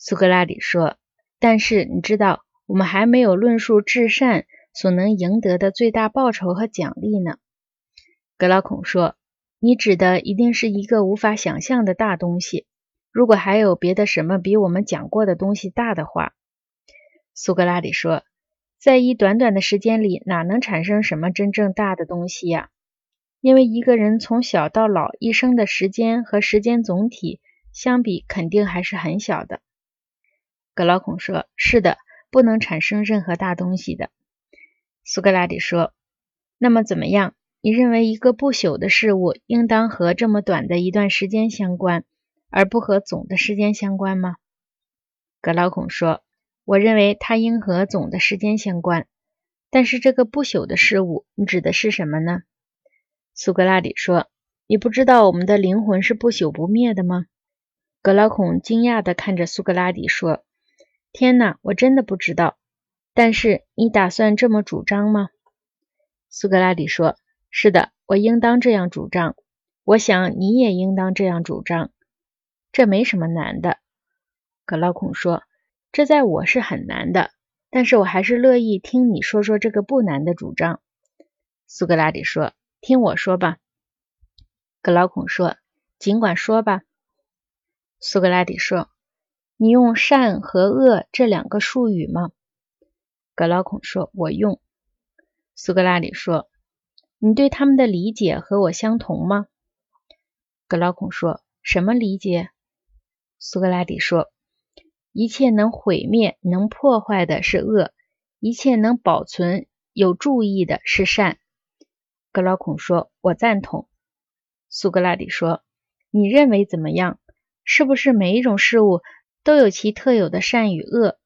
苏格拉底说：“但是你知道，我们还没有论述至善所能赢得的最大报酬和奖励呢。”格劳孔说：“你指的一定是一个无法想象的大东西。如果还有别的什么比我们讲过的东西大的话。”苏格拉底说：“在一短短的时间里，哪能产生什么真正大的东西呀？因为一个人从小到老一生的时间和时间总体相比，肯定还是很小的。”格劳孔说：“是的，不能产生任何大东西的。”苏格拉底说：“那么怎么样？你认为一个不朽的事物应当和这么短的一段时间相关，而不和总的时间相关吗？”格劳孔说：“我认为它应和总的时间相关。但是这个不朽的事物，你指的是什么呢？”苏格拉底说：“你不知道我们的灵魂是不朽不灭的吗？”格劳孔惊讶地看着苏格拉底说。天哪，我真的不知道。但是你打算这么主张吗？苏格拉底说：“是的，我应当这样主张。我想你也应当这样主张。这没什么难的。”格劳孔说：“这在我是很难的，但是我还是乐意听你说说这个不难的主张。”苏格拉底说：“听我说吧。”格劳孔说：“尽管说吧。”苏格拉底说。你用善和恶这两个术语吗？格劳孔说：“我用。”苏格拉底说：“你对他们的理解和我相同吗？”格劳孔说：“什么理解？”苏格拉底说：“一切能毁灭、能破坏的是恶；一切能保存、有注意的是善。”格劳孔说：“我赞同。”苏格拉底说：“你认为怎么样？是不是每一种事物？”都有其特有的善与恶，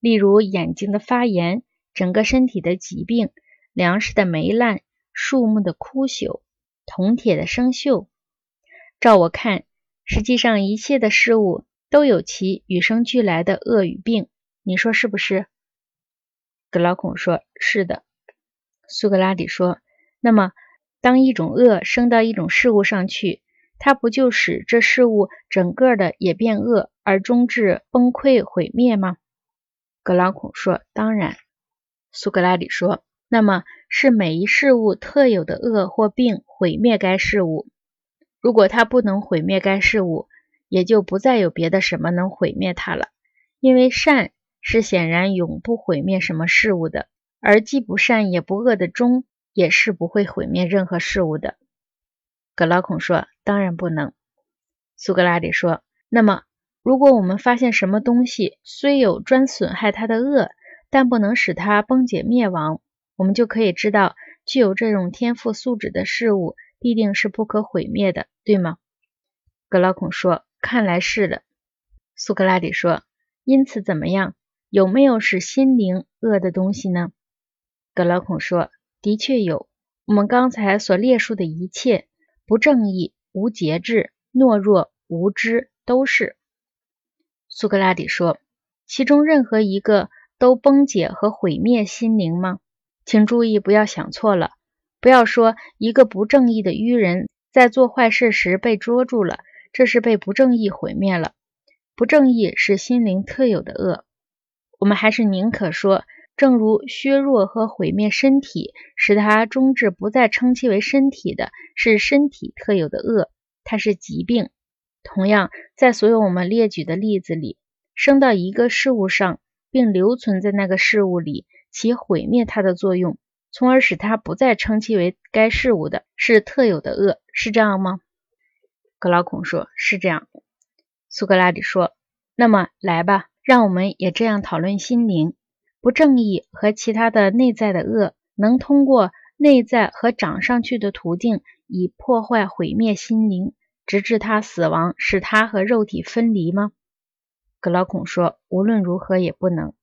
例如眼睛的发炎、整个身体的疾病、粮食的霉烂、树木的枯朽、铜铁的生锈。照我看，实际上一切的事物都有其与生俱来的恶与病。你说是不是？格老孔说：“是的。”苏格拉底说：“那么，当一种恶升到一种事物上去，它不就使这事物整个的也变恶？”而终至崩溃毁灭吗？格劳孔说：“当然。”苏格拉底说：“那么是每一事物特有的恶或病毁灭该事物。如果它不能毁灭该事物，也就不再有别的什么能毁灭它了。因为善是显然永不毁灭什么事物的，而既不善也不恶的忠也是不会毁灭任何事物的。”格劳孔说：“当然不能。”苏格拉底说：“那么。”如果我们发现什么东西虽有专损害它的恶，但不能使它崩解灭亡，我们就可以知道具有这种天赋素质的事物必定是不可毁灭的，对吗？格老孔说：“看来是的。”苏格拉底说：“因此怎么样？有没有使心灵恶的东西呢？”格老孔说：“的确有。我们刚才所列述的一切，不正义、无节制、懦弱、无知，都是。”苏格拉底说：“其中任何一个都崩解和毁灭心灵吗？请注意，不要想错了。不要说一个不正义的愚人在做坏事时被捉住了，这是被不正义毁灭了。不正义是心灵特有的恶。我们还是宁可说，正如削弱和毁灭身体，使它终至不再称其为身体的，是身体特有的恶，它是疾病。”同样，在所有我们列举的例子里，生到一个事物上，并留存在那个事物里，其毁灭它的作用，从而使它不再称其为该事物的，是特有的恶，是这样吗？格劳孔说：“是这样。”苏格拉底说：“那么来吧，让我们也这样讨论心灵不正义和其他的内在的恶，能通过内在和长上去的途径，以破坏毁灭心灵。”直至他死亡，使他和肉体分离吗？格劳孔说：“无论如何也不能。”